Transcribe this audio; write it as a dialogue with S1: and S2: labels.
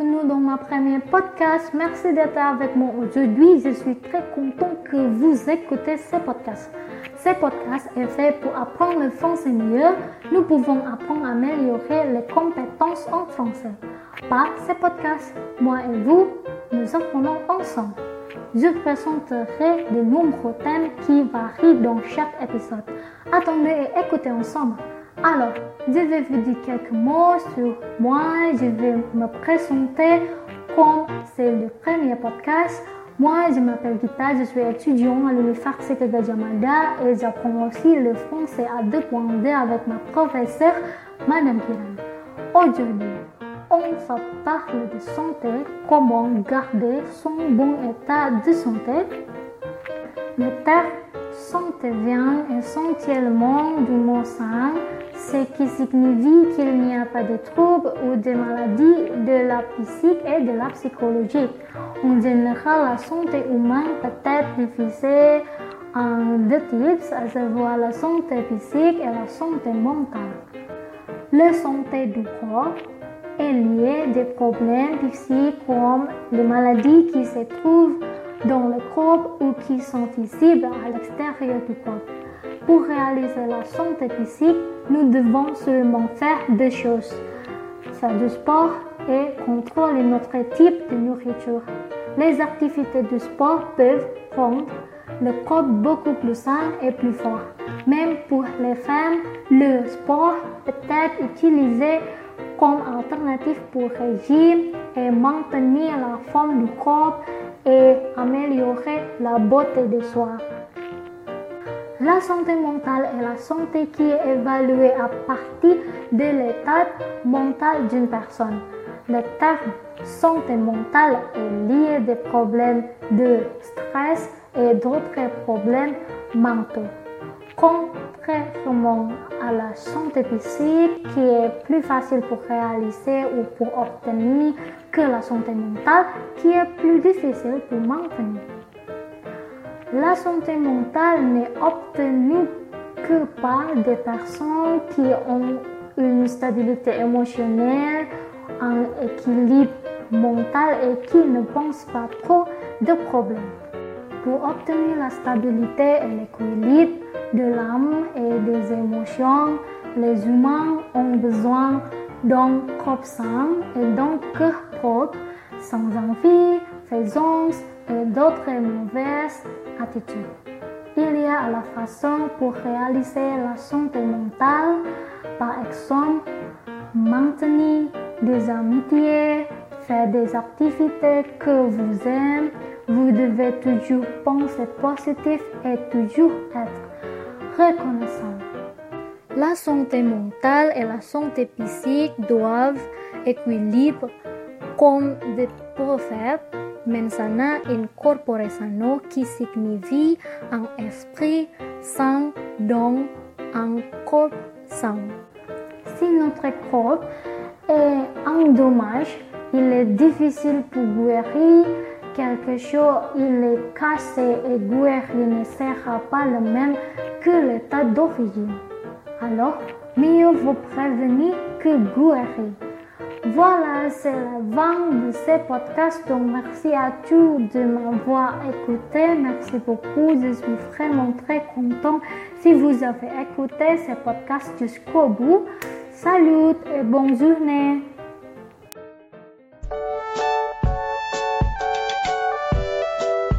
S1: premier podcast. Merci d'être avec moi aujourd'hui. Je suis très content que vous écoutez ce podcast. Ce podcast est fait pour apprendre le français mieux. Nous pouvons apprendre à améliorer les compétences en français. Par ce podcast, moi et vous, nous apprenons ensemble. Je présenterai de nombreux thèmes qui varient dans chaque épisode. Attendez et écoutez ensemble. Alors, je vais vous dire quelques mots sur moi. Je vais me présenter comme c'est le premier podcast. Moi, je m'appelle Gita, je suis étudiant à l'Université de Jamada et j'apprends aussi le français à 2.2 avec ma professeure, Madame Kiran. Aujourd'hui, on va parler de santé, comment garder son bon état de santé. Le terme santé vient essentiellement du mot sain ce qui signifie qu'il n'y a pas de troubles ou de maladies de la physique et de la psychologie. En général, la santé humaine peut être divisée en deux types, à savoir la santé physique et la santé mentale. La santé du corps est liée des problèmes physiques comme les maladies qui se trouvent dans le corps ou qui sont visibles à l'extérieur du corps. Pour réaliser la santé physique, nous devons seulement faire deux choses. Faire du sport et contrôler notre type de nourriture. Les activités de sport peuvent rendre le corps beaucoup plus sain et plus fort. Même pour les femmes, le sport peut être utilisé comme alternative pour régime et maintenir la forme du corps et améliorer la beauté de soi. La santé mentale est la santé qui est évaluée à partir de l'état mental d'une personne. Le terme santé mentale est lié des problèmes de stress et d'autres problèmes mentaux. Contrairement à la santé physique qui est plus facile pour réaliser ou pour obtenir que la santé mentale qui est plus difficile pour maintenir. La santé mentale n'est obtenue que par des personnes qui ont une stabilité émotionnelle, un équilibre mental et qui ne pensent pas trop de problèmes. Pour obtenir la stabilité et l'équilibre de l'âme et des émotions, les humains ont besoin d'un corps sain et d'un cœur propre, sans envie, faisance et d'autres mauvaises attitudes. Il y a la façon pour réaliser la santé mentale, par exemple, maintenir des amitiés, faire des activités que vous aimez. Vous devez toujours penser positif et toujours être reconnaissant. La santé mentale et la santé physique doivent équilibrer comme des prophètes mensana in corpore sano qui signifie un esprit sain donc un corps sain. Si notre corps est en dommage, il est difficile pour guérir quelque chose, il est cassé et guérir ne sera pas le même que l'état d'origine. Alors, mieux vaut prévenir que guérir. Voilà, c'est la fin de ce podcast. Donc, merci à tous de m'avoir écouté. Merci beaucoup. Je suis vraiment très content si vous avez écouté ce podcast jusqu'au bout. Salut et bonne journée.